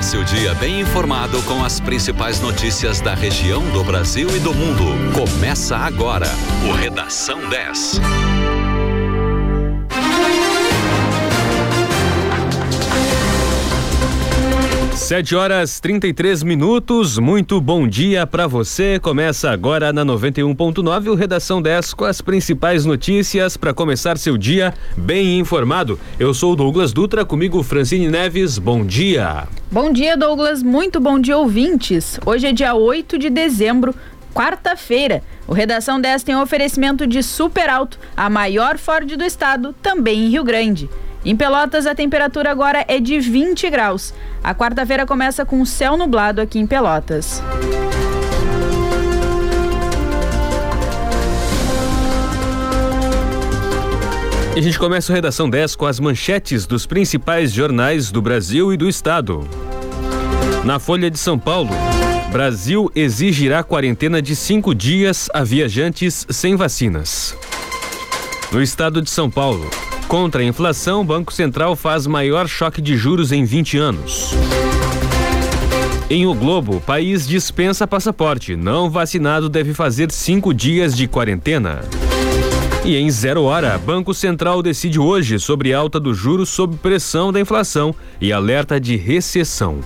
Comece o dia bem informado com as principais notícias da região, do Brasil e do mundo. Começa agora o Redação 10. Sete horas 33 minutos. Muito bom dia para você. Começa agora na 91.9 o Redação 10 com as principais notícias para começar seu dia bem informado. Eu sou Douglas Dutra, comigo Francine Neves. Bom dia. Bom dia, Douglas. Muito bom dia, ouvintes. Hoje é dia 8 de dezembro, quarta-feira. O Redação 10 tem um oferecimento de Super Alto, a maior Ford do estado, também em Rio Grande. Em Pelotas, a temperatura agora é de 20 graus. A quarta-feira começa com céu nublado aqui em Pelotas. E a gente começa a redação 10 com as manchetes dos principais jornais do Brasil e do estado. Na Folha de São Paulo, Brasil exigirá quarentena de cinco dias a viajantes sem vacinas. No estado de São Paulo, Contra a inflação, Banco Central faz maior choque de juros em 20 anos. Em O Globo, o país dispensa passaporte. Não vacinado deve fazer cinco dias de quarentena. E em zero hora, Banco Central decide hoje sobre alta dos juros sob pressão da inflação e alerta de recessão.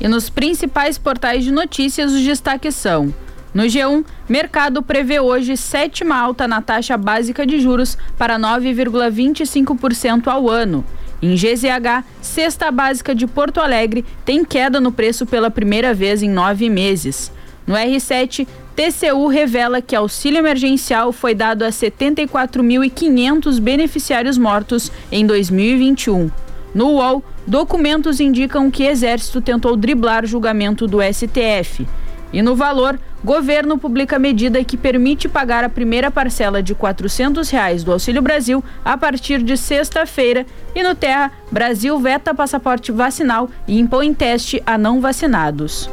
E nos principais portais de notícias, os destaques são. No G1, mercado prevê hoje sétima alta na taxa básica de juros para 9,25% ao ano. Em GZH, cesta básica de Porto Alegre tem queda no preço pela primeira vez em nove meses. No R7, TCU revela que auxílio emergencial foi dado a 74.500 beneficiários mortos em 2021. No UOL, documentos indicam que Exército tentou driblar julgamento do STF. E no valor, governo publica medida que permite pagar a primeira parcela de 400 reais do Auxílio Brasil a partir de sexta-feira. E no Terra, Brasil veta passaporte vacinal e impõe teste a não vacinados.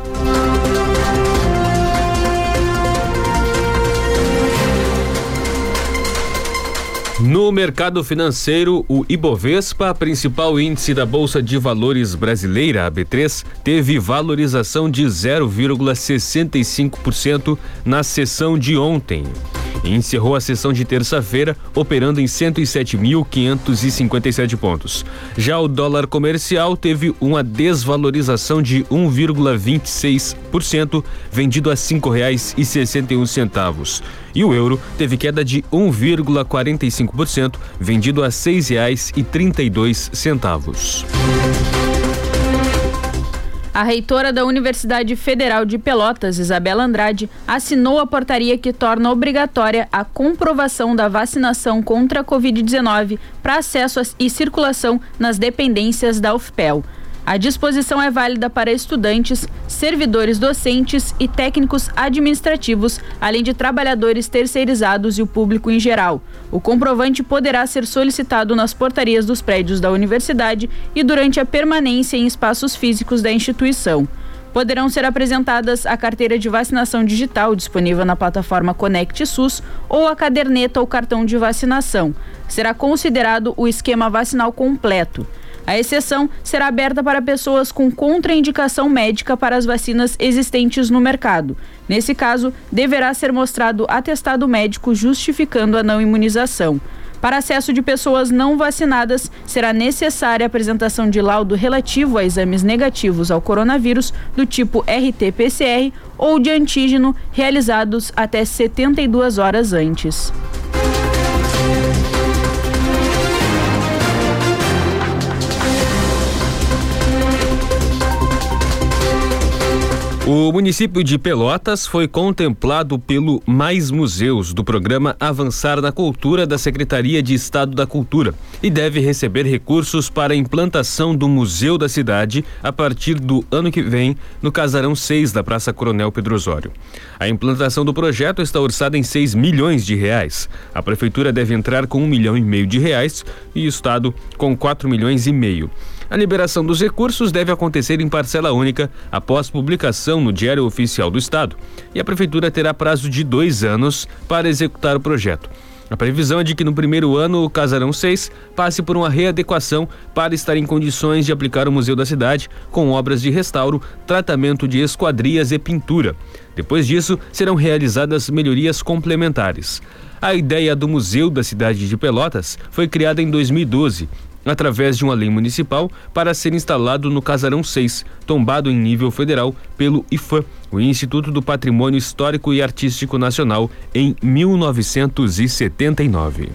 No mercado financeiro, o Ibovespa, principal índice da Bolsa de Valores brasileira, a B3, teve valorização de 0,65% na sessão de ontem encerrou a sessão de terça-feira operando em 107.557 pontos. Já o dólar comercial teve uma desvalorização de 1,26%, vendido a R$ 5,61. E o euro teve queda de 1,45%, vendido a R$ 6,32. A reitora da Universidade Federal de Pelotas, Isabela Andrade, assinou a portaria que torna obrigatória a comprovação da vacinação contra a Covid-19 para acesso e circulação nas dependências da UFPEL. A disposição é válida para estudantes, servidores docentes e técnicos administrativos, além de trabalhadores terceirizados e o público em geral. O comprovante poderá ser solicitado nas portarias dos prédios da universidade e durante a permanência em espaços físicos da instituição. Poderão ser apresentadas a carteira de vacinação digital disponível na plataforma Conect SUS ou a caderneta ou cartão de vacinação. Será considerado o esquema vacinal completo. A exceção será aberta para pessoas com contraindicação médica para as vacinas existentes no mercado. Nesse caso, deverá ser mostrado atestado médico justificando a não imunização. Para acesso de pessoas não vacinadas, será necessária a apresentação de laudo relativo a exames negativos ao coronavírus do tipo RT-PCR ou de antígeno realizados até 72 horas antes. O município de Pelotas foi contemplado pelo Mais Museus do programa Avançar na Cultura da Secretaria de Estado da Cultura e deve receber recursos para a implantação do Museu da Cidade a partir do ano que vem no Casarão 6 da Praça Coronel Pedro Osório. A implantação do projeto está orçada em 6 milhões de reais. A prefeitura deve entrar com um milhão e meio de reais e o Estado com 4 milhões e meio. A liberação dos recursos deve acontecer em parcela única após publicação no Diário Oficial do Estado e a Prefeitura terá prazo de dois anos para executar o projeto. A previsão é de que no primeiro ano o Casarão 6 passe por uma readequação para estar em condições de aplicar o Museu da Cidade com obras de restauro, tratamento de esquadrias e pintura. Depois disso, serão realizadas melhorias complementares. A ideia do Museu da Cidade de Pelotas foi criada em 2012 através de uma lei municipal para ser instalado no Casarão 6, tombado em nível federal pelo IFAM, o Instituto do Patrimônio Histórico e Artístico Nacional, em 1979.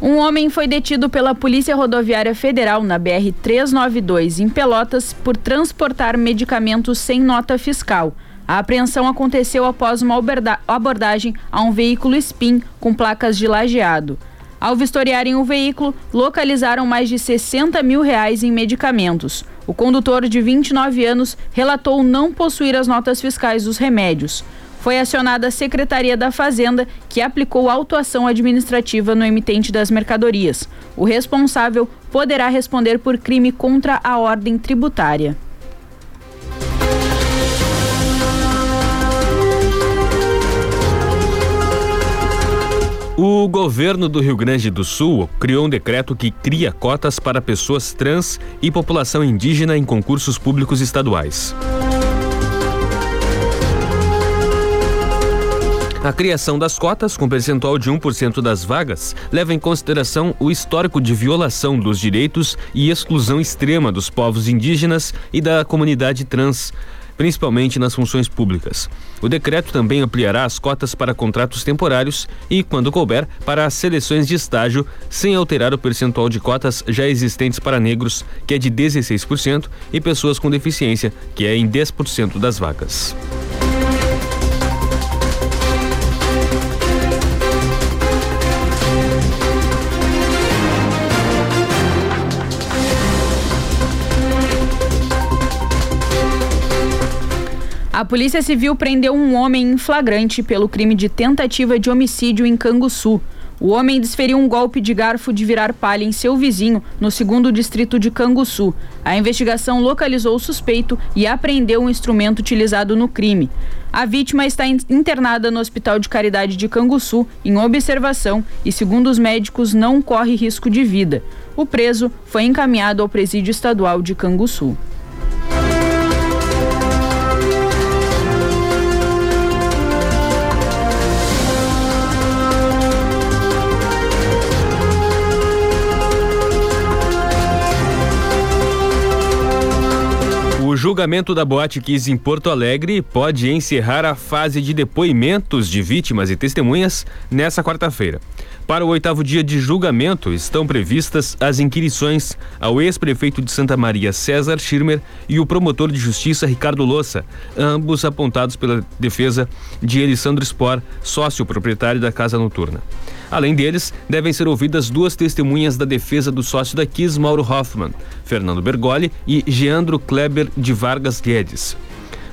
Um homem foi detido pela Polícia Rodoviária Federal na BR 392 em Pelotas por transportar medicamentos sem nota fiscal. A apreensão aconteceu após uma abordagem a um veículo SPIN com placas de lajeado. Ao vistoriarem o veículo, localizaram mais de 60 mil reais em medicamentos. O condutor, de 29 anos, relatou não possuir as notas fiscais dos remédios. Foi acionada a Secretaria da Fazenda, que aplicou autuação administrativa no emitente das mercadorias. O responsável poderá responder por crime contra a ordem tributária. O governo do Rio Grande do Sul criou um decreto que cria cotas para pessoas trans e população indígena em concursos públicos estaduais. A criação das cotas, com percentual de 1% das vagas, leva em consideração o histórico de violação dos direitos e exclusão extrema dos povos indígenas e da comunidade trans principalmente nas funções públicas. O decreto também ampliará as cotas para contratos temporários e, quando couber, para as seleções de estágio, sem alterar o percentual de cotas já existentes para negros, que é de 16%, e pessoas com deficiência, que é em 10% das vagas. A Polícia Civil prendeu um homem em flagrante pelo crime de tentativa de homicídio em Canguçu. O homem desferiu um golpe de garfo de virar palha em seu vizinho, no segundo distrito de Canguçu. A investigação localizou o suspeito e apreendeu um instrumento utilizado no crime. A vítima está internada no Hospital de Caridade de Canguçu, em observação, e, segundo os médicos, não corre risco de vida. O preso foi encaminhado ao presídio estadual de Canguçu. Julgamento da Boate Kiss em Porto Alegre pode encerrar a fase de depoimentos de vítimas e testemunhas nessa quarta-feira. Para o oitavo dia de julgamento, estão previstas as inquirições ao ex-prefeito de Santa Maria, César Schirmer, e o promotor de justiça, Ricardo Lossa, ambos apontados pela defesa de Elisandro Spor, sócio proprietário da casa noturna. Além deles, devem ser ouvidas duas testemunhas da defesa do sócio da Kiss, Mauro Hoffman, Fernando Bergoli e Geandro Kleber de Vargas Guedes.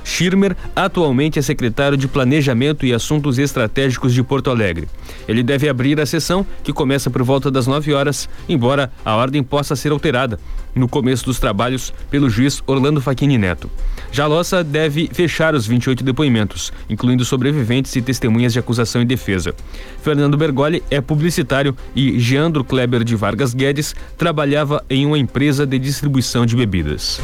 Schirmer atualmente é secretário de Planejamento e Assuntos Estratégicos de Porto Alegre. Ele deve abrir a sessão, que começa por volta das 9 horas, embora a ordem possa ser alterada no começo dos trabalhos pelo juiz Orlando Facchini Neto. Jalossa deve fechar os 28 depoimentos, incluindo sobreviventes e testemunhas de acusação e defesa. Fernando Bergoli é publicitário e Geandro Kleber de Vargas Guedes trabalhava em uma empresa de distribuição de bebidas.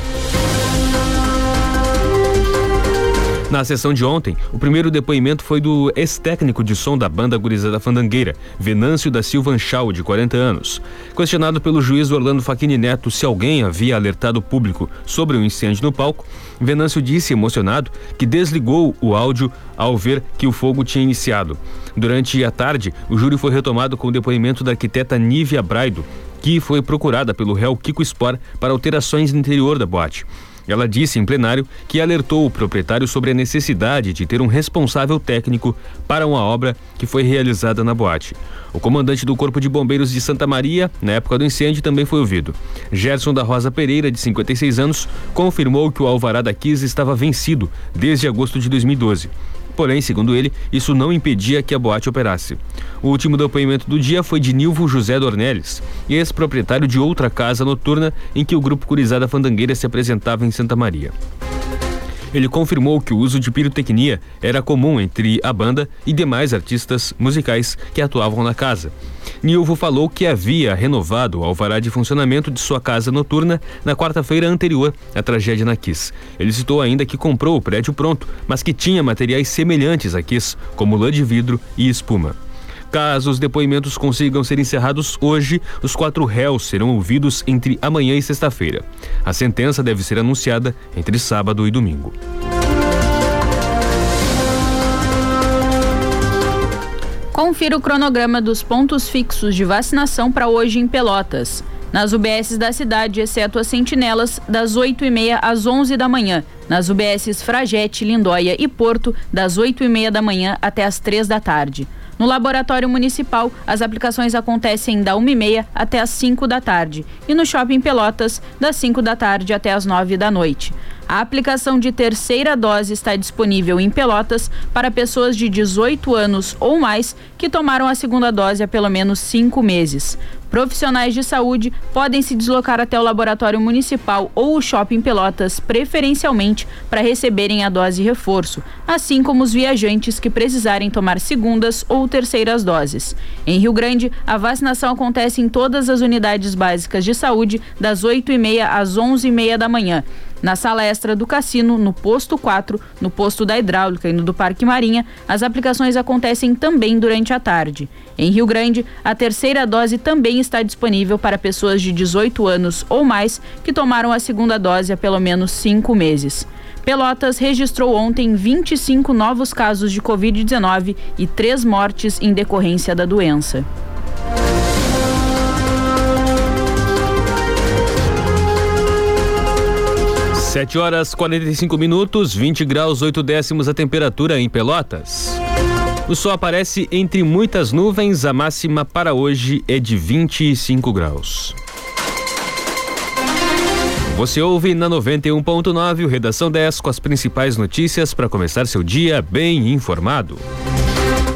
Na sessão de ontem, o primeiro depoimento foi do ex-técnico de som da banda Gurizada Fandangueira, Venâncio da Silva Anchal, de 40 anos. Questionado pelo juiz Orlando Facchini Neto se alguém havia alertado o público sobre o um incêndio no palco, Venâncio disse, emocionado, que desligou o áudio ao ver que o fogo tinha iniciado. Durante a tarde, o júri foi retomado com o depoimento da arquiteta Nívia Braido, que foi procurada pelo réu Kiko Spor para alterações no interior da boate. Ela disse em plenário que alertou o proprietário sobre a necessidade de ter um responsável técnico para uma obra que foi realizada na boate. O comandante do Corpo de Bombeiros de Santa Maria, na época do incêndio, também foi ouvido. Gerson da Rosa Pereira, de 56 anos, confirmou que o alvará da Kiss estava vencido desde agosto de 2012. Porém, segundo ele, isso não impedia que a boate operasse. O último depoimento do dia foi de Nilvo José Dornelles, ex-proprietário de outra casa noturna em que o grupo Curizada Fandangueira se apresentava em Santa Maria. Ele confirmou que o uso de pirotecnia era comum entre a banda e demais artistas musicais que atuavam na casa. Nilvo falou que havia renovado o alvará de funcionamento de sua casa noturna na quarta-feira anterior à tragédia na Kiss. Ele citou ainda que comprou o prédio pronto, mas que tinha materiais semelhantes a Kiss, como lã de vidro e espuma. Caso os depoimentos consigam ser encerrados hoje, os quatro réus serão ouvidos entre amanhã e sexta-feira. A sentença deve ser anunciada entre sábado e domingo. Confira o cronograma dos pontos fixos de vacinação para hoje em Pelotas. Nas UBSs da cidade, exceto as sentinelas, das 8h30 às 11 da manhã. Nas UBSs Fragete, Lindóia e Porto, das 8h30 da manhã até as 3 da tarde. No laboratório municipal, as aplicações acontecem da 1h30 até as 5 da tarde e no shopping Pelotas, das 5 da tarde até as 9 da noite. A aplicação de terceira dose está disponível em Pelotas para pessoas de 18 anos ou mais que tomaram a segunda dose há pelo menos cinco meses. Profissionais de saúde podem se deslocar até o laboratório municipal ou o shopping Pelotas, preferencialmente para receberem a dose reforço, assim como os viajantes que precisarem tomar segundas ou terceiras doses. Em Rio Grande, a vacinação acontece em todas as unidades básicas de saúde, das 8h30 às 11h30 da manhã na sala extra do cassino, no posto 4, no posto da hidráulica e no do Parque Marinha, as aplicações acontecem também durante a tarde. Em Rio Grande, a terceira dose também está disponível para pessoas de 18 anos ou mais que tomaram a segunda dose há pelo menos cinco meses. Pelotas registrou ontem 25 novos casos de Covid-19 e três mortes em decorrência da doença. 7 horas 45 minutos, 20 graus 8 décimos a temperatura em Pelotas. O sol aparece entre muitas nuvens, a máxima para hoje é de 25 graus. Você ouve na 91.9 o Redação 10 com as principais notícias para começar seu dia bem informado.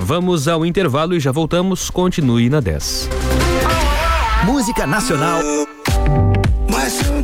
Vamos ao intervalo e já voltamos. Continue na 10. Música Nacional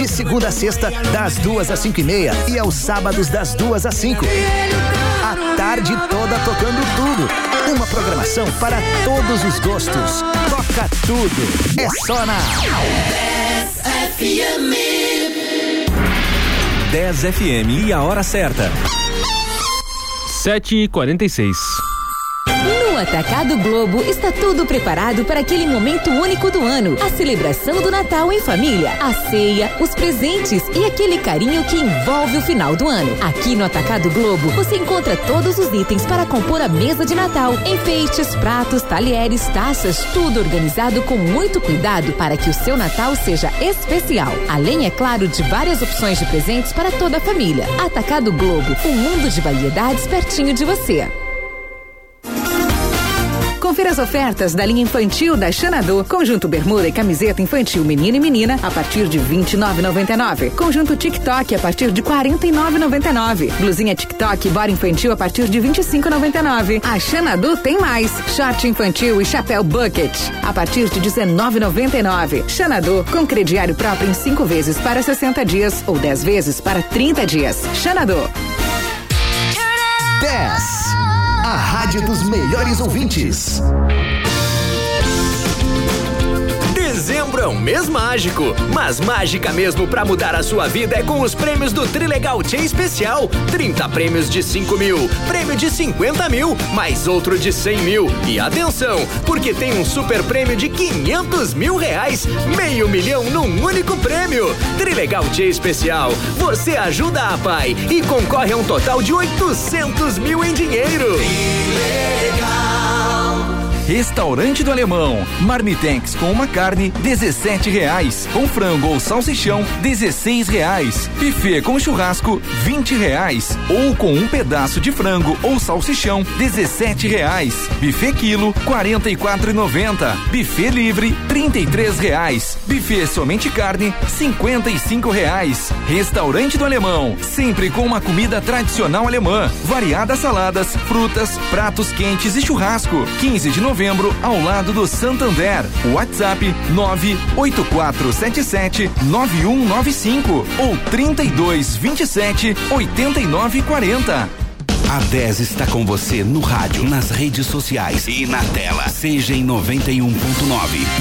De segunda a sexta, das duas às cinco e meia e aos sábados das duas às cinco. A tarde toda tocando tudo. Uma programação para todos os gostos. Toca tudo. É só na 10 FM. 10 FM e a hora certa. 7 e 46 Atacado Globo está tudo preparado para aquele momento único do ano. A celebração do Natal em família, a ceia, os presentes e aquele carinho que envolve o final do ano. Aqui no Atacado Globo, você encontra todos os itens para compor a mesa de Natal. Enfeites, pratos, talheres, taças, tudo organizado com muito cuidado para que o seu Natal seja especial. Além, é claro, de várias opções de presentes para toda a família. Atacado Globo, um mundo de variedades pertinho de você. Confira as ofertas da linha infantil da Xanadu. Conjunto bermuda e camiseta infantil menino e menina a partir de 29,99. Conjunto TikTok a partir de 49,99. Blusinha TikTok e bora infantil a partir de 25,99. A Xanadu tem mais. Short infantil e chapéu bucket a partir de 19,99. Xanadu com crediário próprio em 5 vezes para 60 dias ou 10 vezes para 30 dias. Xanadu. 10 dos melhores ouvintes. Dezembro é um mês mágico, mas mágica mesmo para mudar a sua vida é com os prêmios do Trilegal Tia Especial. 30 prêmios de 5 mil, prêmio de 50 mil, mais outro de 100 mil. E atenção, porque tem um super prêmio de 500 mil reais, meio milhão num único prêmio. Trilegal Tia Especial, você ajuda a pai e concorre a um total de 800 mil em dinheiro. Trilegal. Restaurante do Alemão. Marmitex com uma carne, dezessete reais. Com frango ou salsichão, dezesseis reais. Buffet com churrasco, vinte reais. Ou com um pedaço de frango ou salsichão, dezessete reais. Buffet quilo, quarenta e quatro e noventa. Buffet livre, trinta e três reais. Buffet somente carne, cinquenta e cinco reais. Restaurante do Alemão, sempre com uma comida tradicional alemã. Variadas saladas, frutas, pratos quentes e churrasco. 15 de novembro, ao lado do Santander. WhatsApp 98477 9195 ou 3227 8940. A 10 está com você no rádio, nas redes sociais e na tela. Seja em 91.9,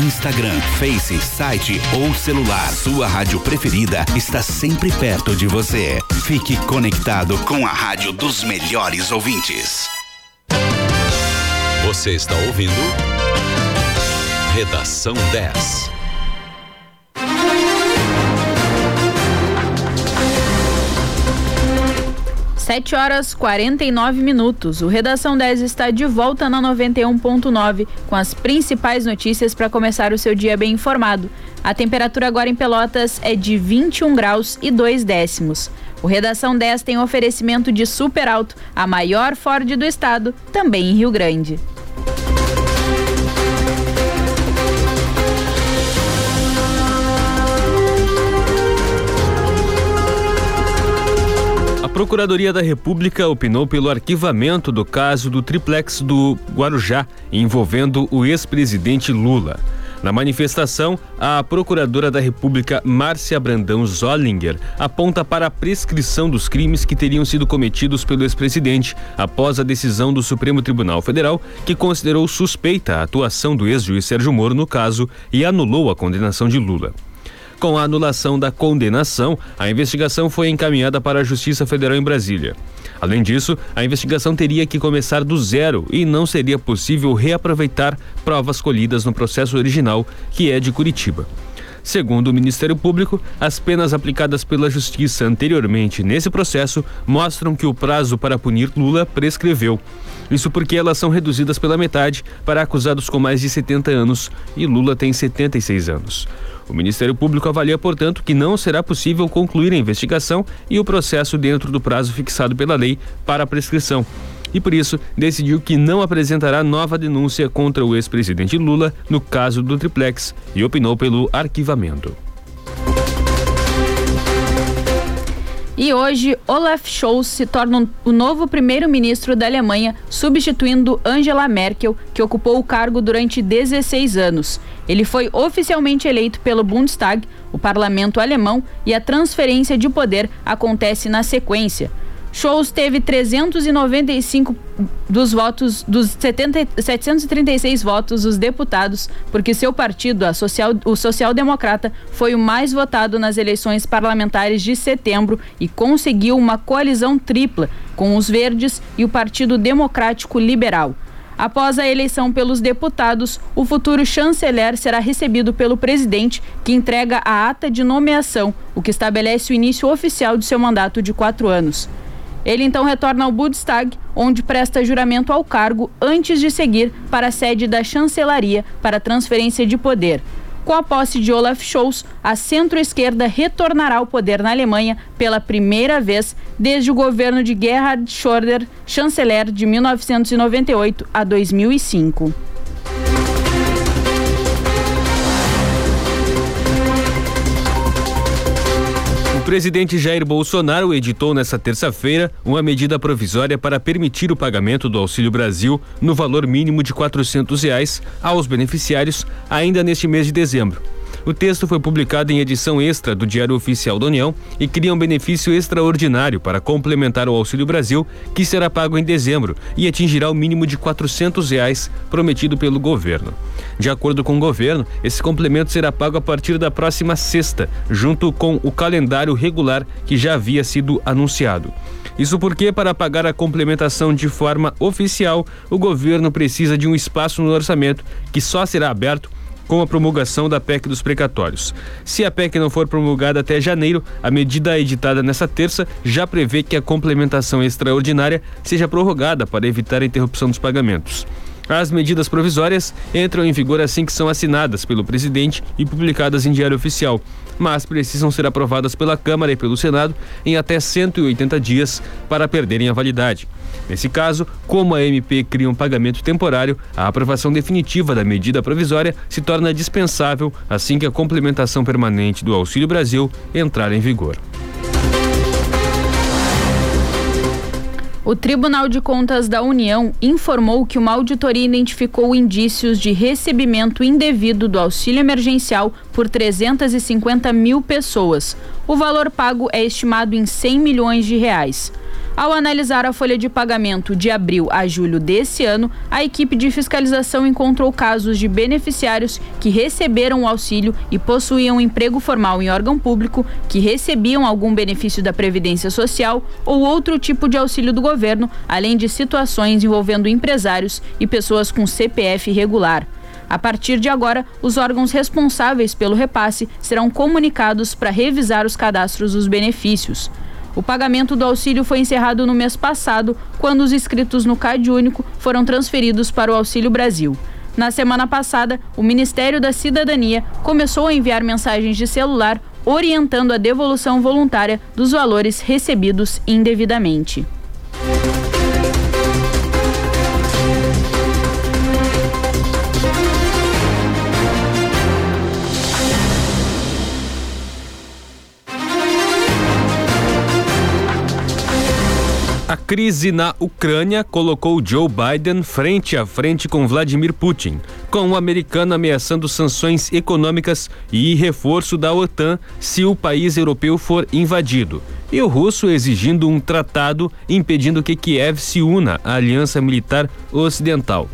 Instagram, Face, site ou celular. Sua rádio preferida está sempre perto de você. Fique conectado com a rádio dos melhores ouvintes. Você está ouvindo? Redação 10. 7 horas 49 minutos. O Redação 10 está de volta na 91.9 com as principais notícias para começar o seu dia bem informado. A temperatura agora em Pelotas é de 21 graus e 2 décimos. O Redação 10 tem oferecimento de Super Alto, a maior Ford do estado, também em Rio Grande. Procuradoria da República opinou pelo arquivamento do caso do triplex do Guarujá, envolvendo o ex-presidente Lula. Na manifestação, a Procuradora da República, Márcia Brandão Zollinger, aponta para a prescrição dos crimes que teriam sido cometidos pelo ex-presidente após a decisão do Supremo Tribunal Federal, que considerou suspeita a atuação do ex-juiz Sérgio Moro no caso e anulou a condenação de Lula. Com a anulação da condenação, a investigação foi encaminhada para a Justiça Federal em Brasília. Além disso, a investigação teria que começar do zero e não seria possível reaproveitar provas colhidas no processo original, que é de Curitiba. Segundo o Ministério Público, as penas aplicadas pela Justiça anteriormente nesse processo mostram que o prazo para punir Lula prescreveu. Isso porque elas são reduzidas pela metade para acusados com mais de 70 anos e Lula tem 76 anos. O Ministério Público avalia, portanto, que não será possível concluir a investigação e o processo dentro do prazo fixado pela lei para a prescrição. E por isso, decidiu que não apresentará nova denúncia contra o ex-presidente Lula no caso do triplex e opinou pelo arquivamento. E hoje, Olaf Scholz se torna o novo primeiro-ministro da Alemanha, substituindo Angela Merkel, que ocupou o cargo durante 16 anos. Ele foi oficialmente eleito pelo Bundestag, o parlamento alemão, e a transferência de poder acontece na sequência. Scholz teve 395 dos votos, dos 70, 736 votos dos deputados, porque seu partido, social, o Social Democrata, foi o mais votado nas eleições parlamentares de setembro e conseguiu uma coalizão tripla com os Verdes e o Partido Democrático Liberal. Após a eleição pelos deputados, o futuro chanceler será recebido pelo presidente, que entrega a ata de nomeação, o que estabelece o início oficial de seu mandato de quatro anos. Ele então retorna ao Bundestag, onde presta juramento ao cargo antes de seguir para a sede da chancelaria para transferência de poder. Com a posse de Olaf Scholz, a centro-esquerda retornará ao poder na Alemanha pela primeira vez desde o governo de Gerhard Schröder, chanceler de 1998 a 2005. Presidente Jair Bolsonaro editou nesta terça-feira uma medida provisória para permitir o pagamento do Auxílio Brasil no valor mínimo de 400 reais aos beneficiários ainda neste mês de dezembro. O texto foi publicado em edição extra do Diário Oficial da União e cria um benefício extraordinário para complementar o Auxílio Brasil, que será pago em dezembro e atingirá o mínimo de 400 reais prometido pelo governo. De acordo com o governo, esse complemento será pago a partir da próxima sexta, junto com o calendário regular que já havia sido anunciado. Isso porque, para pagar a complementação de forma oficial, o governo precisa de um espaço no orçamento que só será aberto com a promulgação da PEC dos precatórios. Se a PEC não for promulgada até janeiro, a medida editada nessa terça já prevê que a complementação extraordinária seja prorrogada para evitar a interrupção dos pagamentos. As medidas provisórias entram em vigor assim que são assinadas pelo presidente e publicadas em Diário Oficial, mas precisam ser aprovadas pela Câmara e pelo Senado em até 180 dias para perderem a validade. Nesse caso, como a MP cria um pagamento temporário, a aprovação definitiva da medida provisória se torna dispensável assim que a complementação permanente do Auxílio Brasil entrar em vigor. O Tribunal de Contas da União informou que uma auditoria identificou indícios de recebimento indevido do auxílio emergencial por 350 mil pessoas. O valor pago é estimado em 100 milhões de reais. Ao analisar a folha de pagamento de abril a julho desse ano, a equipe de fiscalização encontrou casos de beneficiários que receberam o auxílio e possuíam emprego formal em órgão público, que recebiam algum benefício da Previdência Social ou outro tipo de auxílio do governo, além de situações envolvendo empresários e pessoas com CPF irregular. A partir de agora, os órgãos responsáveis pelo repasse serão comunicados para revisar os cadastros dos benefícios. O pagamento do auxílio foi encerrado no mês passado, quando os inscritos no CAD Único foram transferidos para o Auxílio Brasil. Na semana passada, o Ministério da Cidadania começou a enviar mensagens de celular orientando a devolução voluntária dos valores recebidos indevidamente. Crise na Ucrânia colocou Joe Biden frente a frente com Vladimir Putin, com o americano ameaçando sanções econômicas e reforço da OTAN se o país europeu for invadido, e o russo exigindo um tratado impedindo que Kiev se una à aliança militar ocidental.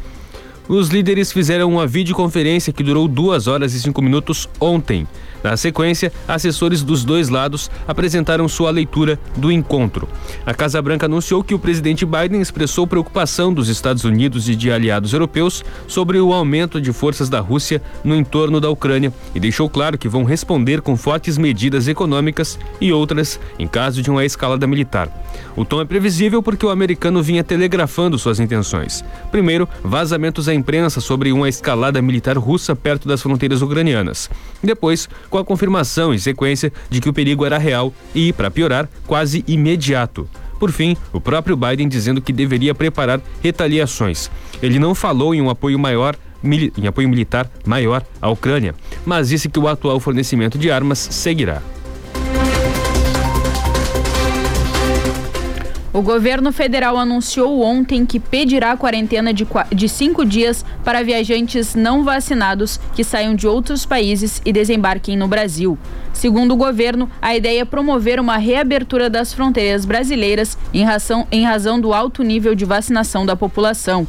Os líderes fizeram uma videoconferência que durou duas horas e cinco minutos ontem. Na sequência, assessores dos dois lados apresentaram sua leitura do encontro. A Casa Branca anunciou que o presidente Biden expressou preocupação dos Estados Unidos e de aliados europeus sobre o aumento de forças da Rússia no entorno da Ucrânia e deixou claro que vão responder com fortes medidas econômicas e outras em caso de uma escalada militar. O tom é previsível porque o americano vinha telegrafando suas intenções. Primeiro, vazamentos à imprensa sobre uma escalada militar russa perto das fronteiras ucranianas. Depois, com a confirmação em sequência de que o perigo era real e, para piorar, quase imediato. Por fim, o próprio Biden dizendo que deveria preparar retaliações. Ele não falou em um apoio maior em apoio militar maior à Ucrânia, mas disse que o atual fornecimento de armas seguirá. O governo federal anunciou ontem que pedirá quarentena de, de cinco dias para viajantes não vacinados que saiam de outros países e desembarquem no Brasil. Segundo o governo, a ideia é promover uma reabertura das fronteiras brasileiras em razão, em razão do alto nível de vacinação da população.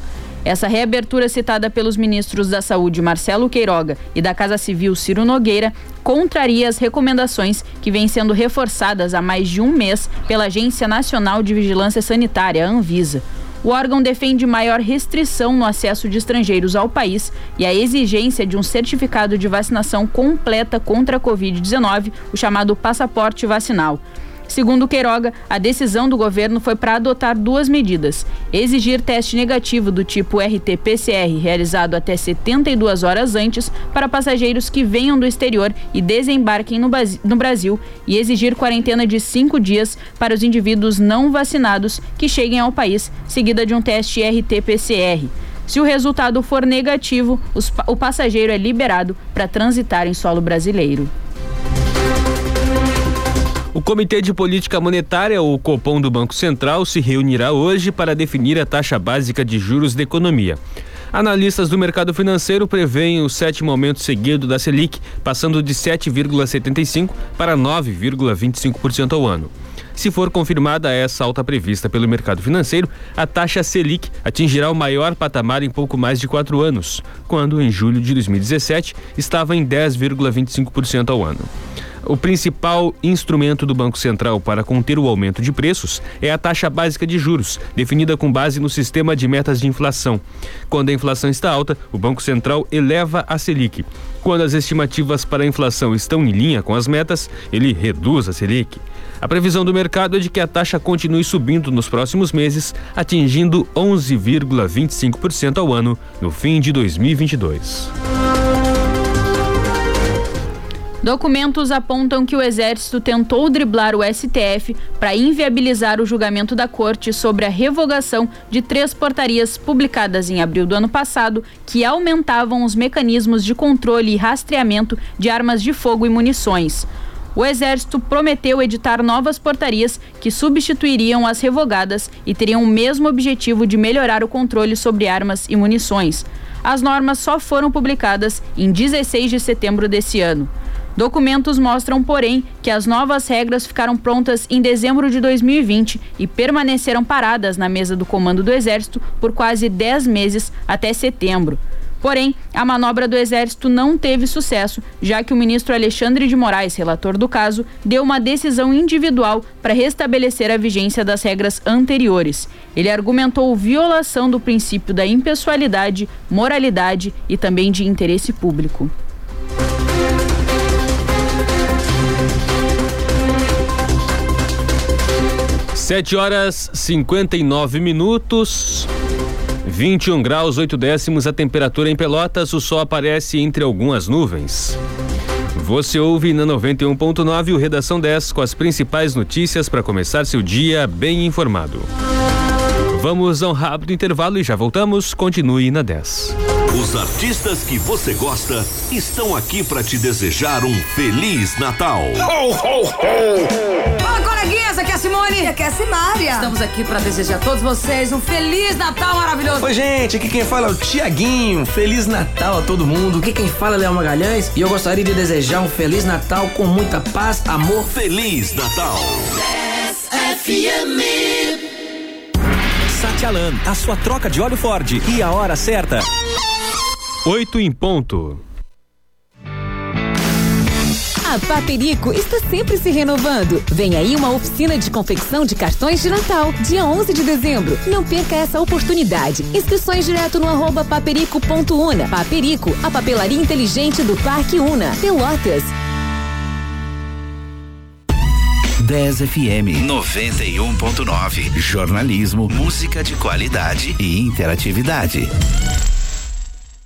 Essa reabertura citada pelos ministros da Saúde Marcelo Queiroga e da Casa Civil Ciro Nogueira contraria as recomendações que vêm sendo reforçadas há mais de um mês pela Agência Nacional de Vigilância Sanitária, Anvisa. O órgão defende maior restrição no acesso de estrangeiros ao país e a exigência de um certificado de vacinação completa contra a Covid-19, o chamado passaporte vacinal. Segundo Queiroga, a decisão do governo foi para adotar duas medidas: exigir teste negativo do tipo RT-PCR realizado até 72 horas antes para passageiros que venham do exterior e desembarquem no, Brasil, e exigir quarentena de cinco dias para os indivíduos não vacinados que cheguem ao país, seguida de um teste RT-PCR. Se o resultado for negativo, o passageiro é liberado para transitar em solo brasileiro. O Comitê de Política Monetária, o Copom do Banco Central, se reunirá hoje para definir a taxa básica de juros da economia. Analistas do mercado financeiro preveem o sétimo aumento seguido da Selic, passando de 7,75% para 9,25% ao ano. Se for confirmada essa alta prevista pelo mercado financeiro, a taxa Selic atingirá o maior patamar em pouco mais de quatro anos, quando, em julho de 2017, estava em 10,25% ao ano. O principal instrumento do Banco Central para conter o aumento de preços é a taxa básica de juros, definida com base no sistema de metas de inflação. Quando a inflação está alta, o Banco Central eleva a Selic. Quando as estimativas para a inflação estão em linha com as metas, ele reduz a Selic. A previsão do mercado é de que a taxa continue subindo nos próximos meses, atingindo 11,25% ao ano no fim de 2022. Documentos apontam que o Exército tentou driblar o STF para inviabilizar o julgamento da Corte sobre a revogação de três portarias publicadas em abril do ano passado que aumentavam os mecanismos de controle e rastreamento de armas de fogo e munições. O Exército prometeu editar novas portarias que substituiriam as revogadas e teriam o mesmo objetivo de melhorar o controle sobre armas e munições. As normas só foram publicadas em 16 de setembro desse ano. Documentos mostram, porém, que as novas regras ficaram prontas em dezembro de 2020 e permaneceram paradas na mesa do comando do Exército por quase 10 meses até setembro. Porém, a manobra do Exército não teve sucesso, já que o ministro Alexandre de Moraes, relator do caso, deu uma decisão individual para restabelecer a vigência das regras anteriores. Ele argumentou violação do princípio da impessoalidade, moralidade e também de interesse público. Sete horas 59 minutos. 21 graus 8 décimos a temperatura em Pelotas, o sol aparece entre algumas nuvens. Você ouve na 91.9 o Redação 10 com as principais notícias para começar seu dia bem informado. Vamos a um rápido intervalo e já voltamos. Continue na 10. Os artistas que você gosta estão aqui para te desejar um feliz Natal. Ho, ho, ho. Simone. E aqui é a Simária. Estamos aqui para desejar a todos vocês um feliz Natal maravilhoso. Oi, gente, aqui quem fala é o Tiaguinho. Feliz Natal a todo mundo. Aqui quem fala é Léo Magalhães e eu gostaria de desejar um feliz Natal com muita paz, amor. Feliz Natal. FM. Satialan, a sua troca de óleo Ford. E a hora certa. Oito em ponto. Paperico está sempre se renovando. Vem aí uma oficina de confecção de cartões de Natal, dia 11 de dezembro. Não perca essa oportunidade. Inscrições direto no arroba paperico.una. Paperico, a papelaria inteligente do Parque Una. Pelotas. 10 FM 91.9. Jornalismo, música de qualidade e interatividade.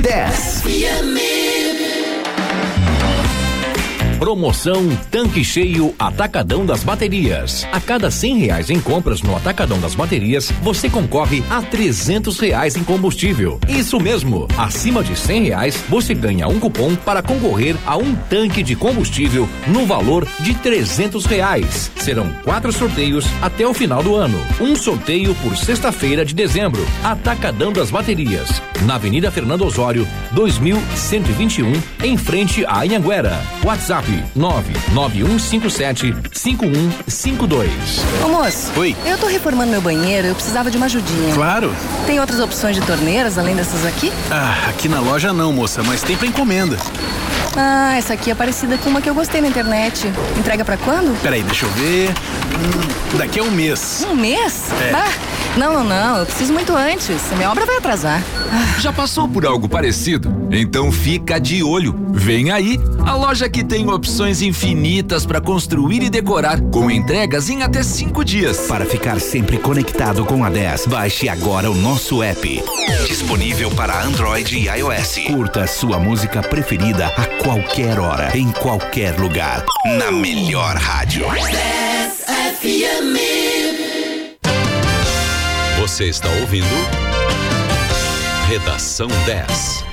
10. Promoção Tanque Cheio Atacadão das Baterias. A cada cem reais em compras no Atacadão das Baterias, você concorre a trezentos reais em combustível. Isso mesmo, acima de cem reais, você ganha um cupom para concorrer a um tanque de combustível no valor de trezentos reais. Serão quatro sorteios até o final do ano. Um sorteio por sexta-feira de dezembro. Atacadão das Baterias, na Avenida Fernando Osório, 2121, em frente à Anhanguera. WhatsApp 99157 5152. Ô moço. Oi. Eu tô reformando meu banheiro, eu precisava de uma ajudinha. Claro. Tem outras opções de torneiras além dessas aqui? Ah, aqui na loja não, moça, mas tem pra encomenda. Ah, essa aqui é parecida com uma que eu gostei na internet. Entrega pra quando? Peraí, deixa eu ver. Hum, daqui a um mês. Um mês? É. Ah, não, não, não. Eu preciso muito antes. Minha obra vai atrasar. Já passou por algo parecido? Então fica de olho. Vem aí a loja que tem opções infinitas para construir e decorar, com entregas em até cinco dias. Para ficar sempre conectado com a 10, baixe agora o nosso app. Disponível para Android e iOS. Curta sua música preferida a qualquer hora, em qualquer lugar. Na melhor rádio. 10 FM. Você está ouvindo Redação 10.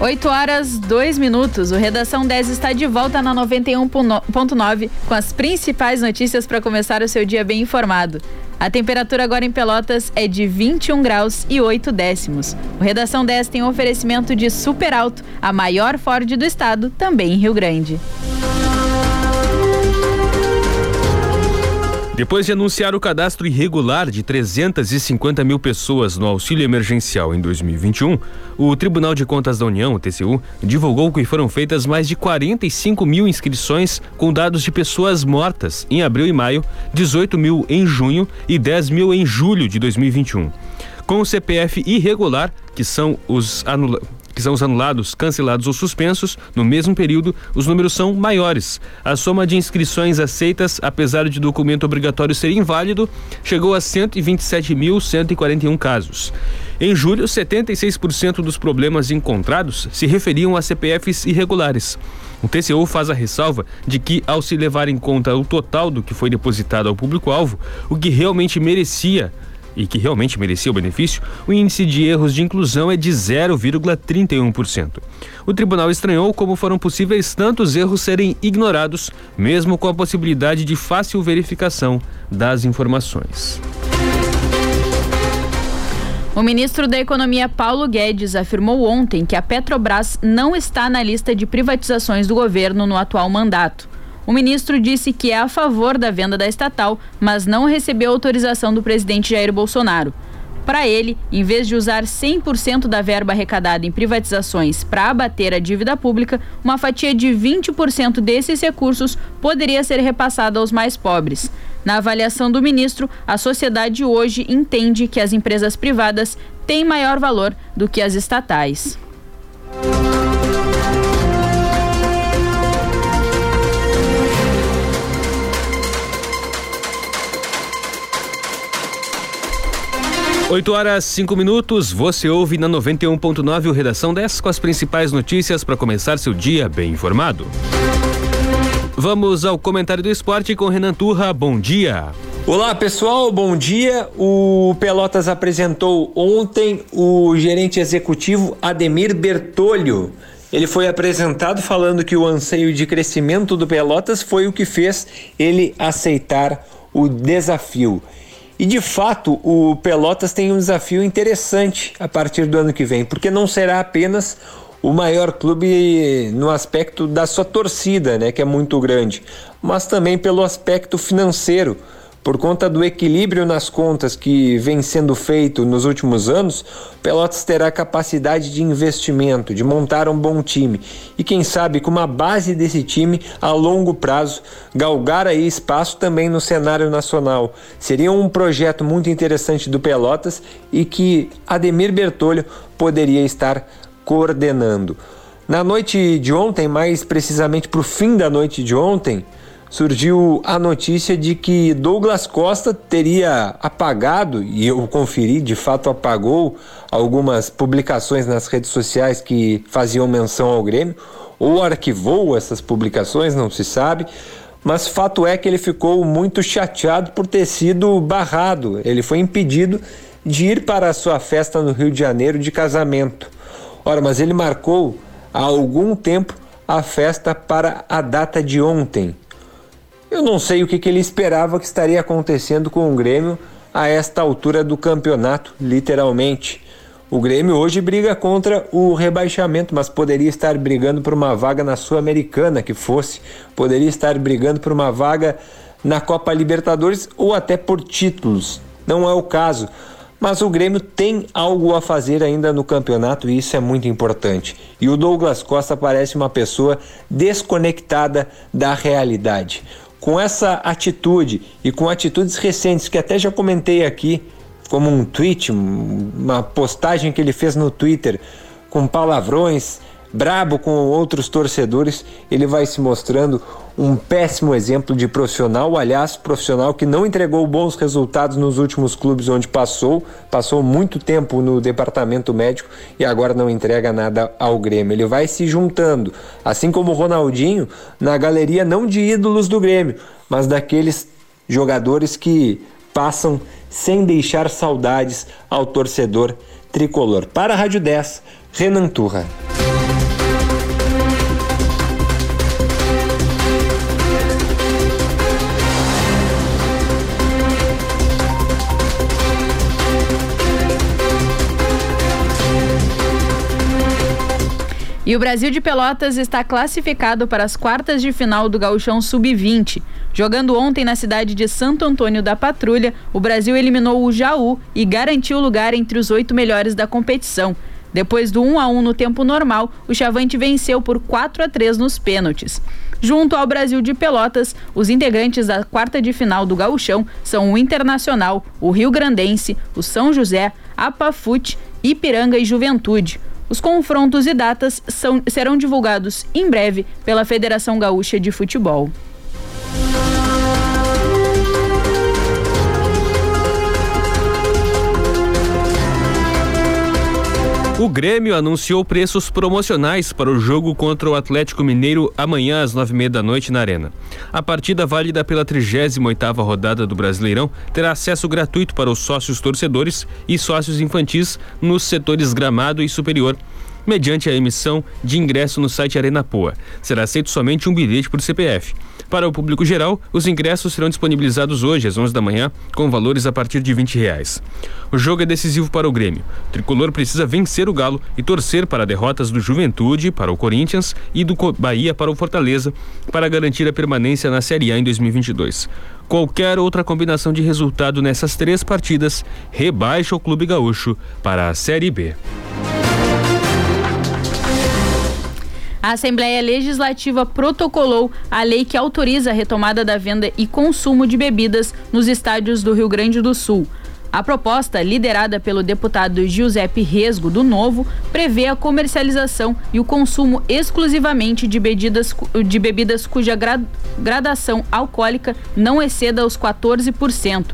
Oito horas, dois minutos. O Redação 10 está de volta na 91.9 com as principais notícias para começar o seu dia bem informado. A temperatura agora em Pelotas é de 21 graus e 8 décimos. O Redação 10 tem um oferecimento de Super Alto, a maior Ford do estado, também em Rio Grande. Depois de anunciar o cadastro irregular de 350 mil pessoas no auxílio emergencial em 2021, o Tribunal de Contas da União, o TCU, divulgou que foram feitas mais de 45 mil inscrições com dados de pessoas mortas em abril e maio, 18 mil em junho e 10 mil em julho de 2021. Com o CPF irregular, que são os anulados que são os anulados, cancelados ou suspensos, no mesmo período, os números são maiores. A soma de inscrições aceitas, apesar de documento obrigatório ser inválido, chegou a 127.141 casos. Em julho, 76% dos problemas encontrados se referiam a CPFs irregulares. O TCU faz a ressalva de que, ao se levar em conta o total do que foi depositado ao público-alvo, o que realmente merecia e que realmente merecia o benefício, o índice de erros de inclusão é de 0,31%. O tribunal estranhou como foram possíveis tantos erros serem ignorados, mesmo com a possibilidade de fácil verificação das informações. O ministro da Economia Paulo Guedes afirmou ontem que a Petrobras não está na lista de privatizações do governo no atual mandato. O ministro disse que é a favor da venda da estatal, mas não recebeu autorização do presidente Jair Bolsonaro. Para ele, em vez de usar 100% da verba arrecadada em privatizações para abater a dívida pública, uma fatia de 20% desses recursos poderia ser repassada aos mais pobres. Na avaliação do ministro, a sociedade hoje entende que as empresas privadas têm maior valor do que as estatais. 8 horas 5 minutos, você ouve na 91.9 o Redação 10 com as principais notícias para começar seu dia bem informado. Vamos ao comentário do esporte com Renan Turra. Bom dia. Olá pessoal, bom dia. O Pelotas apresentou ontem o gerente executivo Ademir Bertolho. Ele foi apresentado falando que o anseio de crescimento do Pelotas foi o que fez ele aceitar o desafio. E de fato, o Pelotas tem um desafio interessante a partir do ano que vem, porque não será apenas o maior clube no aspecto da sua torcida, né, que é muito grande, mas também pelo aspecto financeiro por conta do equilíbrio nas contas que vem sendo feito nos últimos anos, Pelotas terá capacidade de investimento, de montar um bom time e quem sabe com uma base desse time a longo prazo galgar aí espaço também no cenário nacional. Seria um projeto muito interessante do Pelotas e que Ademir Bertolho poderia estar coordenando. Na noite de ontem, mais precisamente para o fim da noite de ontem, surgiu a notícia de que Douglas Costa teria apagado, e eu conferi, de fato apagou algumas publicações nas redes sociais que faziam menção ao Grêmio, ou arquivou essas publicações, não se sabe. Mas fato é que ele ficou muito chateado por ter sido barrado. Ele foi impedido de ir para a sua festa no Rio de Janeiro de casamento. Ora, mas ele marcou há algum tempo a festa para a data de ontem. Eu não sei o que, que ele esperava que estaria acontecendo com o Grêmio a esta altura do campeonato, literalmente. O Grêmio hoje briga contra o rebaixamento, mas poderia estar brigando por uma vaga na Sul-Americana que fosse, poderia estar brigando por uma vaga na Copa Libertadores ou até por títulos. Não é o caso. Mas o Grêmio tem algo a fazer ainda no campeonato e isso é muito importante. E o Douglas Costa parece uma pessoa desconectada da realidade com essa atitude e com atitudes recentes que até já comentei aqui, como um tweet, uma postagem que ele fez no Twitter com palavrões, brabo com outros torcedores, ele vai se mostrando um péssimo exemplo de profissional, aliás, profissional que não entregou bons resultados nos últimos clubes onde passou, passou muito tempo no departamento médico e agora não entrega nada ao Grêmio. Ele vai se juntando, assim como o Ronaldinho, na galeria não de ídolos do Grêmio, mas daqueles jogadores que passam sem deixar saudades ao torcedor tricolor. Para a Rádio 10, Renan Turra. E o Brasil de Pelotas está classificado para as quartas de final do Gauchão Sub-20. Jogando ontem na cidade de Santo Antônio da Patrulha, o Brasil eliminou o Jaú e garantiu lugar entre os oito melhores da competição. Depois do 1 a 1 no tempo normal, o Chavante venceu por 4 a 3 nos pênaltis. Junto ao Brasil de Pelotas, os integrantes da quarta de final do Gauchão são o Internacional, o Rio Grandense, o São José, a Pafute, Ipiranga e Juventude. Os confrontos e datas são, serão divulgados em breve pela Federação Gaúcha de Futebol. O Grêmio anunciou preços promocionais para o jogo contra o Atlético Mineiro amanhã às nove e meia da noite na Arena. A partida válida pela 38 oitava rodada do Brasileirão terá acesso gratuito para os sócios torcedores e sócios infantis nos setores gramado e superior mediante a emissão de ingresso no site Arena Poa. Será aceito somente um bilhete por CPF. Para o público geral, os ingressos serão disponibilizados hoje às 11 da manhã, com valores a partir de 20 reais. O jogo é decisivo para o Grêmio. O tricolor precisa vencer o Galo e torcer para derrotas do Juventude para o Corinthians e do Bahia para o Fortaleza para garantir a permanência na Série A em 2022. Qualquer outra combinação de resultado nessas três partidas rebaixa o Clube Gaúcho para a Série B. A Assembleia Legislativa protocolou a lei que autoriza a retomada da venda e consumo de bebidas nos estádios do Rio Grande do Sul. A proposta, liderada pelo deputado Giuseppe Resgo do Novo, prevê a comercialização e o consumo exclusivamente de bebidas, de bebidas cuja gradação alcoólica não exceda os 14%.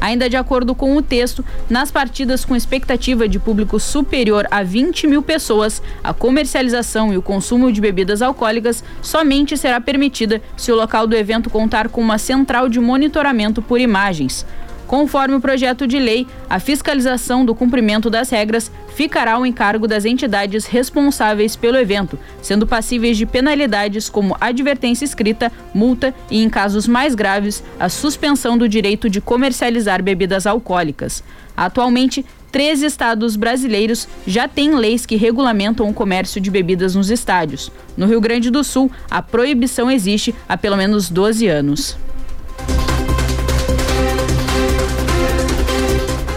Ainda de acordo com o texto, nas partidas com expectativa de público superior a 20 mil pessoas, a comercialização e o consumo de bebidas alcoólicas somente será permitida se o local do evento contar com uma central de monitoramento por imagens. Conforme o projeto de lei, a fiscalização do cumprimento das regras ficará ao encargo das entidades responsáveis pelo evento, sendo passíveis de penalidades como advertência escrita, multa e, em casos mais graves, a suspensão do direito de comercializar bebidas alcoólicas. Atualmente, três estados brasileiros já têm leis que regulamentam o comércio de bebidas nos estádios. No Rio Grande do Sul, a proibição existe há pelo menos 12 anos.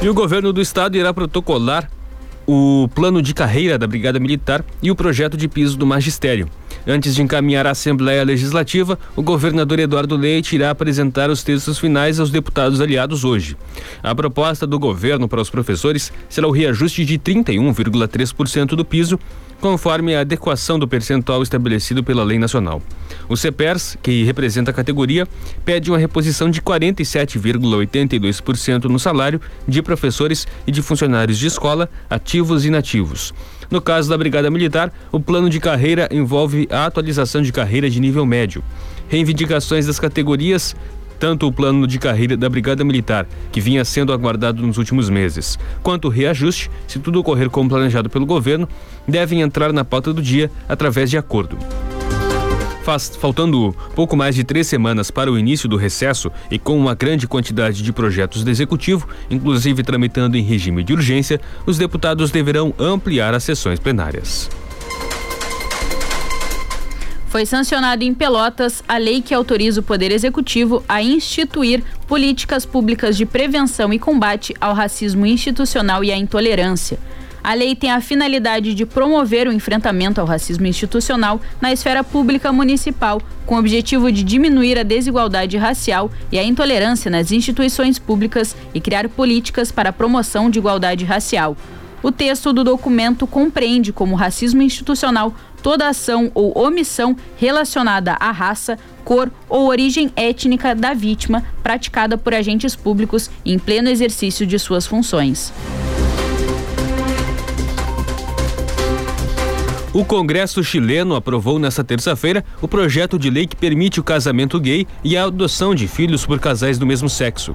E o governo do estado irá protocolar o plano de carreira da Brigada Militar e o projeto de piso do magistério. Antes de encaminhar à Assembleia Legislativa, o governador Eduardo Leite irá apresentar os textos finais aos deputados aliados hoje. A proposta do governo para os professores será o reajuste de 31,3% do piso conforme a adequação do percentual estabelecido pela lei nacional. O CEPERS, que representa a categoria, pede uma reposição de 47,82% no salário de professores e de funcionários de escola, ativos e inativos. No caso da Brigada Militar, o plano de carreira envolve a atualização de carreira de nível médio. Reivindicações das categorias tanto o plano de carreira da Brigada Militar, que vinha sendo aguardado nos últimos meses, quanto o reajuste, se tudo ocorrer como planejado pelo governo, devem entrar na pauta do dia através de acordo. Faz, faltando pouco mais de três semanas para o início do recesso e com uma grande quantidade de projetos do Executivo, inclusive tramitando em regime de urgência, os deputados deverão ampliar as sessões plenárias. Foi sancionada em Pelotas a lei que autoriza o Poder Executivo a instituir políticas públicas de prevenção e combate ao racismo institucional e à intolerância. A lei tem a finalidade de promover o enfrentamento ao racismo institucional na esfera pública municipal, com o objetivo de diminuir a desigualdade racial e a intolerância nas instituições públicas e criar políticas para a promoção de igualdade racial. O texto do documento compreende como racismo institucional toda ação ou omissão relacionada à raça, cor ou origem étnica da vítima praticada por agentes públicos em pleno exercício de suas funções. O Congresso chileno aprovou nesta terça-feira o projeto de lei que permite o casamento gay e a adoção de filhos por casais do mesmo sexo.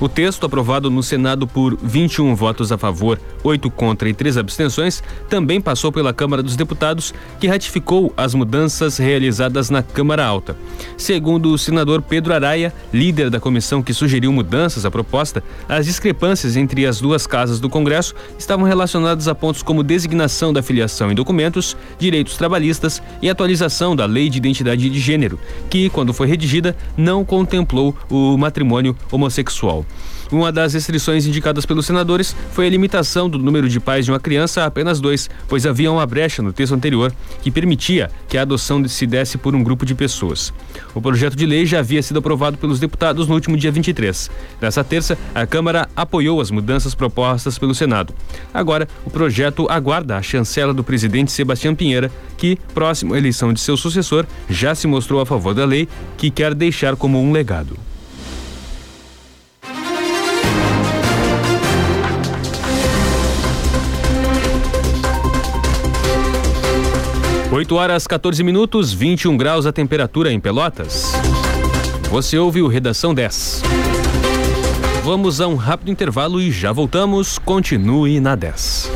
O texto, aprovado no Senado por 21 votos a favor, 8 contra e 3 abstenções, também passou pela Câmara dos Deputados, que ratificou as mudanças realizadas na Câmara Alta. Segundo o senador Pedro Araia, líder da comissão que sugeriu mudanças à proposta, as discrepâncias entre as duas casas do Congresso estavam relacionadas a pontos como designação da filiação em documentos, direitos trabalhistas e atualização da Lei de Identidade de Gênero, que, quando foi redigida, não contemplou o matrimônio homossexual. Uma das restrições indicadas pelos senadores foi a limitação do número de pais de uma criança a apenas dois, pois havia uma brecha no texto anterior que permitia que a adoção se desse por um grupo de pessoas. O projeto de lei já havia sido aprovado pelos deputados no último dia 23. Nessa terça, a Câmara apoiou as mudanças propostas pelo Senado. Agora, o projeto aguarda a chancela do presidente Sebastião Pinheira, que, próximo à eleição de seu sucessor, já se mostrou a favor da lei, que quer deixar como um legado. 8 horas 14 minutos, 21 graus a temperatura em Pelotas. Você ouve o Redação 10. Vamos a um rápido intervalo e já voltamos. Continue na 10.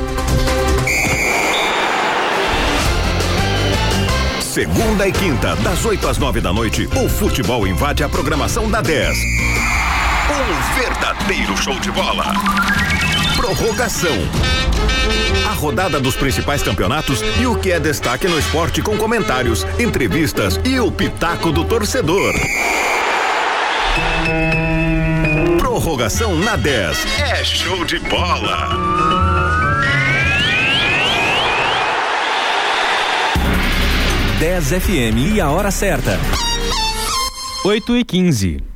Segunda e quinta, das 8 às 9 da noite, o futebol invade a programação da 10. Um verdadeiro show de bola. Prorrogação. A rodada dos principais campeonatos e o que é destaque no esporte com comentários, entrevistas e o pitaco do torcedor. Prorrogação na 10. É show de bola. Dez FM e a hora certa. 8 e 15.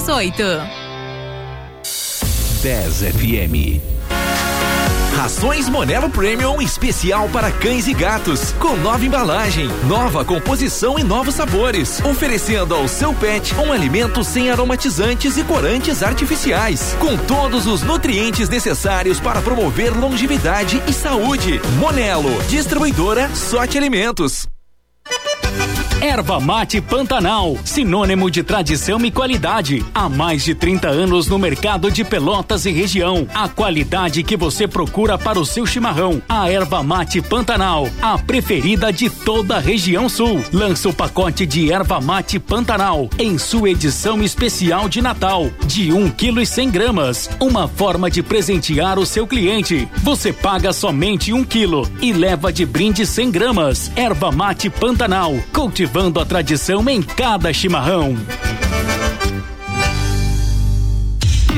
38. 10 FM. Rações Monelo Premium especial para cães e gatos, com nova embalagem, nova composição e novos sabores, oferecendo ao seu pet um alimento sem aromatizantes e corantes artificiais, com todos os nutrientes necessários para promover longevidade e saúde. Monelo, distribuidora Sorte Alimentos. Erva Mate Pantanal, sinônimo de tradição e qualidade. Há mais de 30 anos no mercado de Pelotas e região. A qualidade que você procura para o seu chimarrão. A Erva Mate Pantanal, a preferida de toda a região sul. Lança o pacote de Erva Mate Pantanal em sua edição especial de Natal, de 1 kg e 100 gramas. Uma forma de presentear o seu cliente. Você paga somente 1 kg e leva de brinde 100 gramas. Erva Mate Pantanal, cultivando a tradição em cada chimarrão.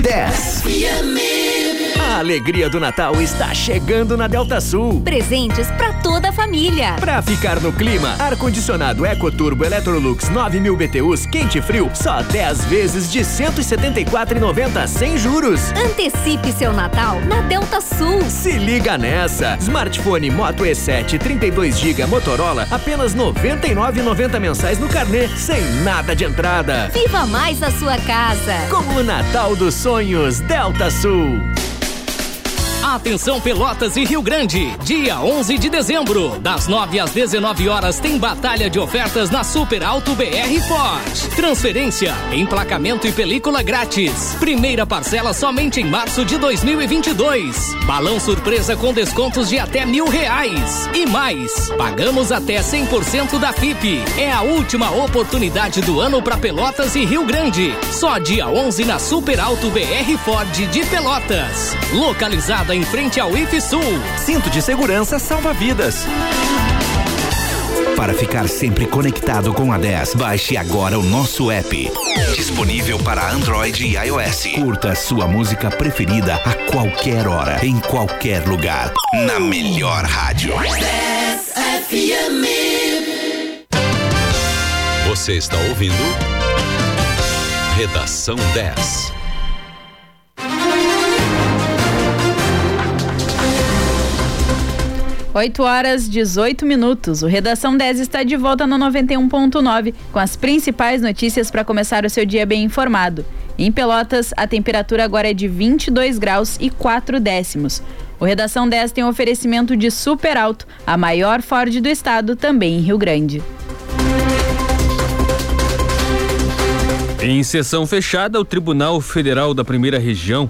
10. A alegria do Natal está chegando na Delta Sul. Presentes para toda a família. Pra ficar no clima, ar-condicionado EcoTurbo Electrolux 9000 BTUs quente e frio, só 10 vezes de 174,90 sem juros. Antecipe seu Natal na Delta Sul. Se liga nessa. Smartphone Moto E7 32 GB Motorola, apenas 99,90 mensais no carnê, sem nada de entrada. Viva mais a sua casa. Com o Natal dos Sonhos, Delta Sul. Atenção Pelotas e Rio Grande, dia 11 de dezembro, das 9 às 19 horas tem batalha de ofertas na Super Alto BR Ford. Transferência, emplacamento e película grátis. Primeira parcela somente em março de 2022. Balão surpresa com descontos de até mil reais. E mais, pagamos até 100% da FIP. É a última oportunidade do ano para Pelotas e Rio Grande. Só dia 11 na Super Alto BR Ford de Pelotas. Localizada em frente ao IFSUL. Cinto de segurança salva vidas. Para ficar sempre conectado com a 10, baixe agora o nosso app. Disponível para Android e iOS. Curta sua música preferida a qualquer hora, em qualquer lugar. Na melhor rádio. FM. Você está ouvindo? Redação 10. Oito horas 18 minutos. O Redação 10 está de volta no 91.9 com as principais notícias para começar o seu dia bem informado. Em Pelotas, a temperatura agora é de 22 graus e 4 décimos. O Redação 10 tem um oferecimento de Super Alto, a maior Ford do estado, também em Rio Grande. Em sessão fechada, o Tribunal Federal da Primeira Região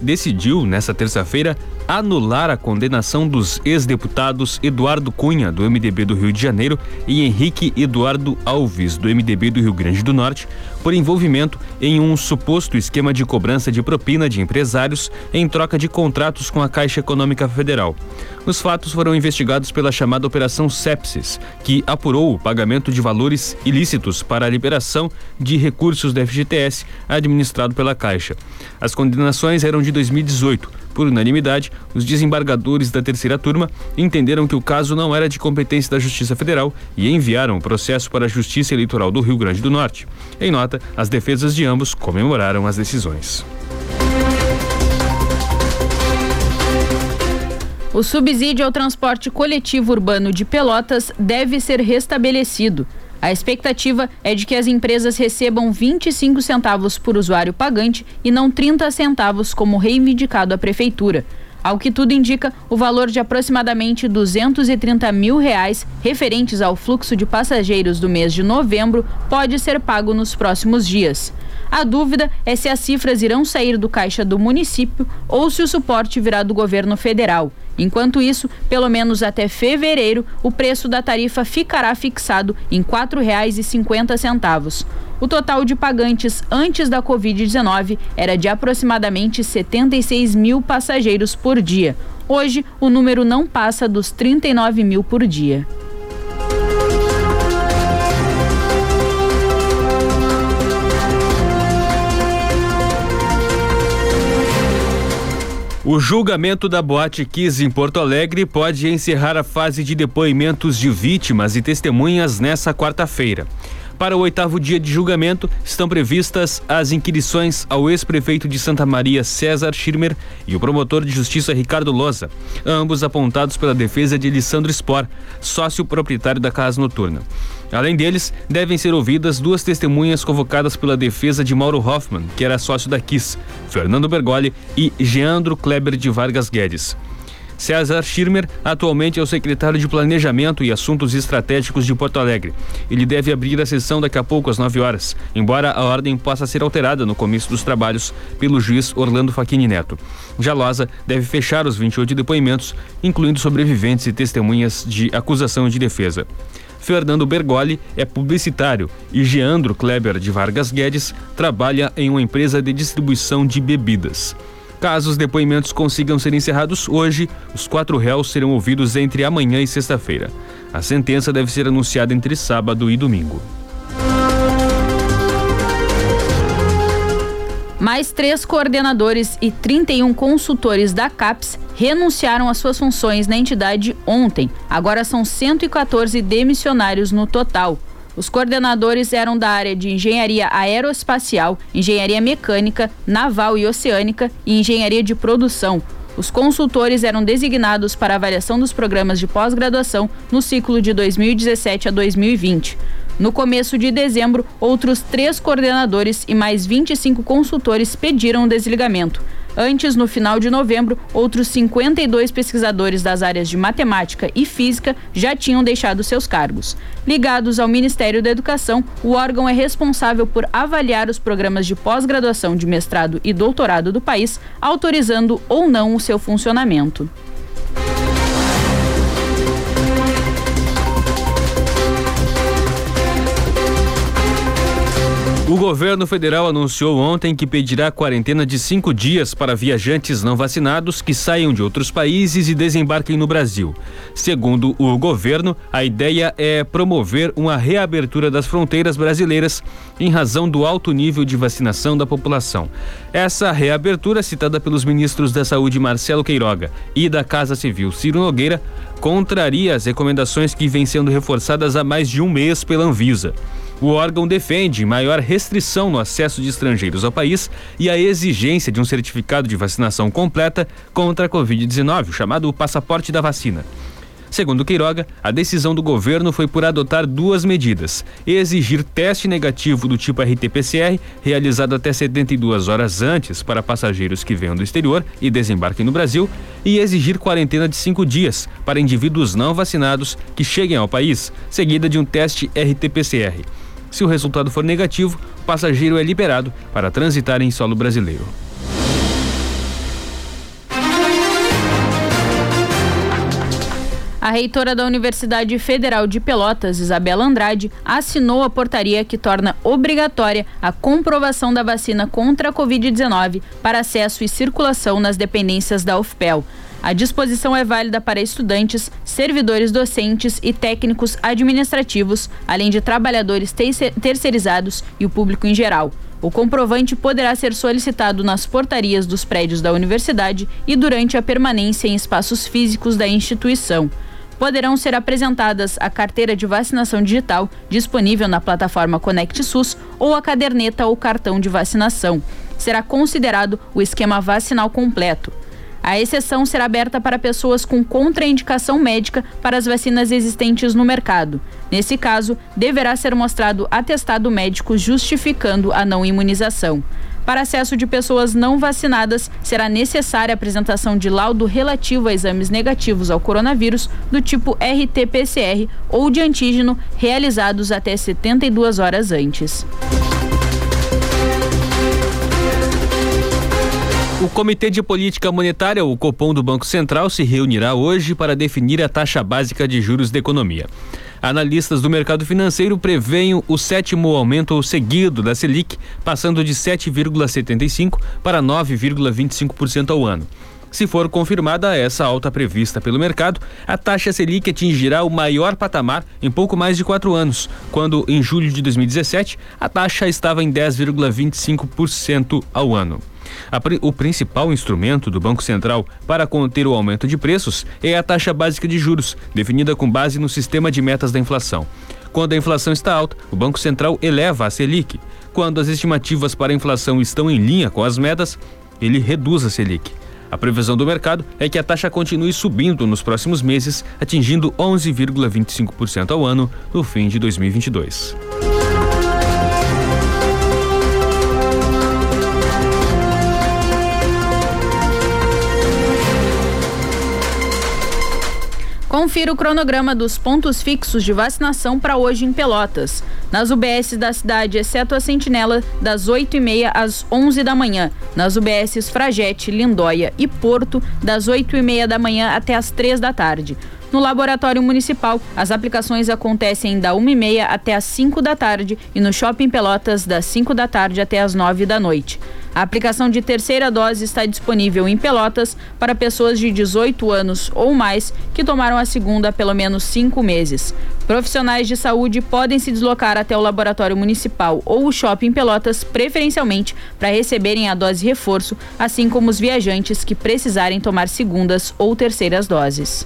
decidiu, nesta terça-feira, anular a condenação dos ex-deputados Eduardo Cunha, do MDB do Rio de Janeiro, e Henrique Eduardo Alves, do MDB do Rio Grande do Norte, por envolvimento em um suposto esquema de cobrança de propina de empresários em troca de contratos com a Caixa Econômica Federal. Os fatos foram investigados pela chamada Operação Sepsis, que apurou o pagamento de valores ilícitos para a liberação de recursos da FGTS administrado pela Caixa. As condenações eram de 2018 por unanimidade, os desembargadores da terceira turma entenderam que o caso não era de competência da Justiça Federal e enviaram o processo para a Justiça Eleitoral do Rio Grande do Norte. Em nota, as defesas de ambos comemoraram as decisões. O subsídio ao transporte coletivo urbano de Pelotas deve ser restabelecido. A expectativa é de que as empresas recebam 25 centavos por usuário pagante e não 30 centavos, como reivindicado a prefeitura. Ao que tudo indica, o valor de aproximadamente 230 mil reais referentes ao fluxo de passageiros do mês de novembro pode ser pago nos próximos dias. A dúvida é se as cifras irão sair do caixa do município ou se o suporte virá do governo federal. Enquanto isso, pelo menos até fevereiro, o preço da tarifa ficará fixado em R$ 4,50. O total de pagantes antes da Covid-19 era de aproximadamente 76 mil passageiros por dia. Hoje, o número não passa dos 39 mil por dia. O julgamento da Boate Kiss em Porto Alegre pode encerrar a fase de depoimentos de vítimas e testemunhas nessa quarta-feira. Para o oitavo dia de julgamento, estão previstas as inquirições ao ex-prefeito de Santa Maria, César Schirmer, e o promotor de justiça Ricardo Loza, ambos apontados pela defesa de Alessandro Spor, sócio proprietário da casa noturna. Além deles, devem ser ouvidas duas testemunhas convocadas pela defesa de Mauro Hoffman, que era sócio da KISS, Fernando Bergoli e Geandro Kleber de Vargas Guedes. César Schirmer atualmente é o secretário de Planejamento e Assuntos Estratégicos de Porto Alegre. Ele deve abrir a sessão daqui a pouco às 9 horas, embora a ordem possa ser alterada no começo dos trabalhos pelo juiz Orlando Facchini Neto. Jalosa deve fechar os 28 depoimentos, incluindo sobreviventes e testemunhas de acusação e de defesa. Fernando Bergoli é publicitário e Geandro Kleber de Vargas Guedes trabalha em uma empresa de distribuição de bebidas. Caso os depoimentos consigam ser encerrados hoje, os quatro réus serão ouvidos entre amanhã e sexta-feira. A sentença deve ser anunciada entre sábado e domingo. Mais três coordenadores e 31 consultores da CAPES renunciaram às suas funções na entidade ontem. Agora são 114 demissionários no total. Os coordenadores eram da área de engenharia aeroespacial, engenharia mecânica, naval e oceânica e engenharia de produção. Os consultores eram designados para avaliação dos programas de pós-graduação no ciclo de 2017 a 2020. No começo de dezembro, outros três coordenadores e mais 25 consultores pediram o desligamento. Antes, no final de novembro, outros 52 pesquisadores das áreas de matemática e física já tinham deixado seus cargos. Ligados ao Ministério da Educação, o órgão é responsável por avaliar os programas de pós-graduação de mestrado e doutorado do país, autorizando ou não o seu funcionamento. O governo federal anunciou ontem que pedirá quarentena de cinco dias para viajantes não vacinados que saiam de outros países e desembarquem no Brasil. Segundo o governo, a ideia é promover uma reabertura das fronteiras brasileiras em razão do alto nível de vacinação da população. Essa reabertura, citada pelos ministros da Saúde Marcelo Queiroga e da Casa Civil Ciro Nogueira, contraria as recomendações que vêm sendo reforçadas há mais de um mês pela Anvisa. O órgão defende maior restrição no acesso de estrangeiros ao país e a exigência de um certificado de vacinação completa contra a Covid-19, chamado passaporte da vacina. Segundo Queiroga, a decisão do governo foi por adotar duas medidas: exigir teste negativo do tipo RT-PCR, realizado até 72 horas antes para passageiros que venham do exterior e desembarquem no Brasil, e exigir quarentena de cinco dias para indivíduos não vacinados que cheguem ao país, seguida de um teste RT-PCR. Se o resultado for negativo, o passageiro é liberado para transitar em solo brasileiro. A reitora da Universidade Federal de Pelotas, Isabela Andrade, assinou a portaria que torna obrigatória a comprovação da vacina contra a Covid-19 para acesso e circulação nas dependências da UFPEL. A disposição é válida para estudantes, servidores docentes e técnicos administrativos, além de trabalhadores terceirizados e o público em geral. O comprovante poderá ser solicitado nas portarias dos prédios da universidade e durante a permanência em espaços físicos da instituição. Poderão ser apresentadas a carteira de vacinação digital disponível na plataforma Conect SUS ou a caderneta ou cartão de vacinação. Será considerado o esquema vacinal completo. A exceção será aberta para pessoas com contraindicação médica para as vacinas existentes no mercado. Nesse caso, deverá ser mostrado atestado médico justificando a não imunização. Para acesso de pessoas não vacinadas, será necessária a apresentação de laudo relativo a exames negativos ao coronavírus do tipo RT-PCR ou de antígeno realizados até 72 horas antes. O Comitê de Política Monetária, o Copom do Banco Central, se reunirá hoje para definir a taxa básica de juros da economia. Analistas do mercado financeiro preveem o sétimo aumento seguido da Selic, passando de 7,75% para 9,25% ao ano. Se for confirmada essa alta prevista pelo mercado, a taxa Selic atingirá o maior patamar em pouco mais de quatro anos, quando, em julho de 2017, a taxa estava em 10,25% ao ano. O principal instrumento do Banco Central para conter o aumento de preços é a taxa básica de juros, definida com base no sistema de metas da inflação. Quando a inflação está alta, o Banco Central eleva a Selic. Quando as estimativas para a inflação estão em linha com as metas, ele reduz a Selic. A previsão do mercado é que a taxa continue subindo nos próximos meses, atingindo 11,25% ao ano no fim de 2022. Confira o cronograma dos pontos fixos de vacinação para hoje em Pelotas. Nas UBS da cidade, exceto a Sentinela, das 8h30 às 11 da manhã. Nas UBSs Fragete, Lindóia e Porto, das 8h30 da manhã até as 3 da tarde. No Laboratório Municipal, as aplicações acontecem da 1h30 até as 5 da tarde e no Shopping Pelotas, das 5 da tarde até as 9 da noite. A aplicação de terceira dose está disponível em Pelotas para pessoas de 18 anos ou mais que tomaram a segunda há pelo menos cinco meses. Profissionais de saúde podem se deslocar até o laboratório municipal ou o shopping Pelotas, preferencialmente, para receberem a dose reforço, assim como os viajantes que precisarem tomar segundas ou terceiras doses.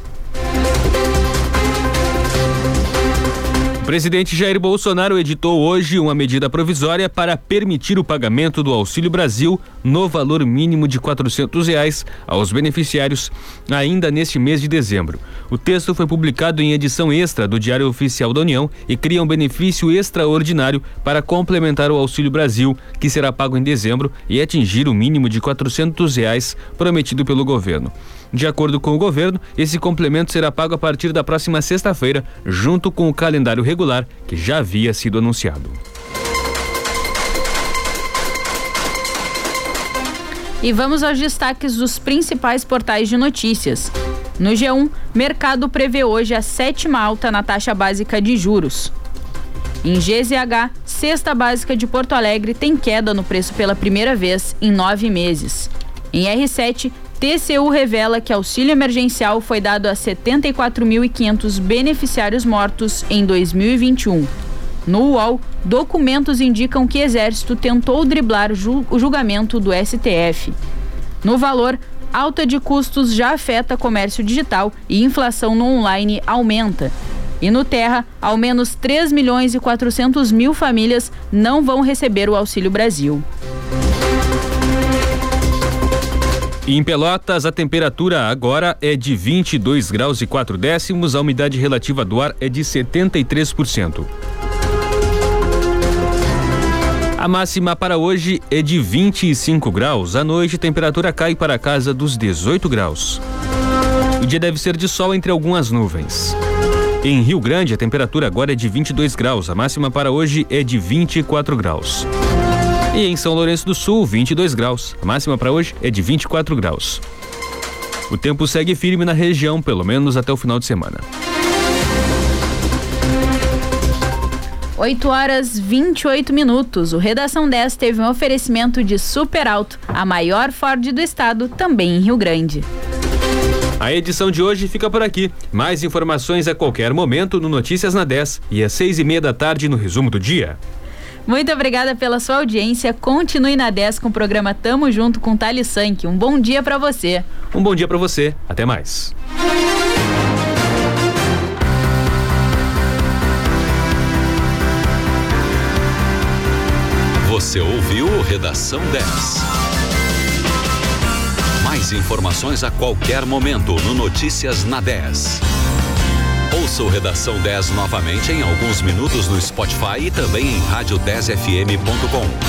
Presidente Jair Bolsonaro editou hoje uma medida provisória para permitir o pagamento do Auxílio Brasil no valor mínimo de quatrocentos reais aos beneficiários ainda neste mês de dezembro. O texto foi publicado em edição extra do Diário Oficial da União e cria um benefício extraordinário para complementar o Auxílio Brasil, que será pago em dezembro e atingir o mínimo de quatrocentos reais prometido pelo governo. De acordo com o governo, esse complemento será pago a partir da próxima sexta-feira, junto com o calendário regular que já havia sido anunciado. E vamos aos destaques dos principais portais de notícias. No G1, mercado prevê hoje a sétima alta na taxa básica de juros. Em GZH, cesta básica de Porto Alegre tem queda no preço pela primeira vez em nove meses. Em R7, TCU revela que auxílio emergencial foi dado a 74.500 beneficiários mortos em 2021. No UOL, documentos indicam que Exército tentou driblar o julgamento do STF. No valor, alta de custos já afeta comércio digital e inflação no online aumenta. E no Terra, ao menos 3 milhões e 400 mil famílias não vão receber o Auxílio Brasil. Em Pelotas, a temperatura agora é de 22 graus e 4 décimos, a umidade relativa do ar é de 73%. A máxima para hoje é de 25 graus. À noite, a temperatura cai para a casa dos 18 graus. O dia deve ser de sol entre algumas nuvens. Em Rio Grande, a temperatura agora é de 22 graus. A máxima para hoje é de 24 graus. E em São Lourenço do Sul, 22 graus. A máxima para hoje é de 24 graus. O tempo segue firme na região, pelo menos até o final de semana. 8 horas 28 minutos. O Redação 10 teve um oferecimento de Super Alto, a maior Ford do estado, também em Rio Grande. A edição de hoje fica por aqui. Mais informações a qualquer momento no Notícias na 10 e às seis e meia da tarde no resumo do dia. Muito obrigada pela sua audiência. Continue na 10 com o programa Tamo Junto com Thales Sank. Um bom dia para você. Um bom dia para você. Até mais. Você ouviu Redação 10. Mais informações a qualquer momento no Notícias na 10. Ouça o Redação 10 novamente em alguns minutos no Spotify e também em rádio10fm.com.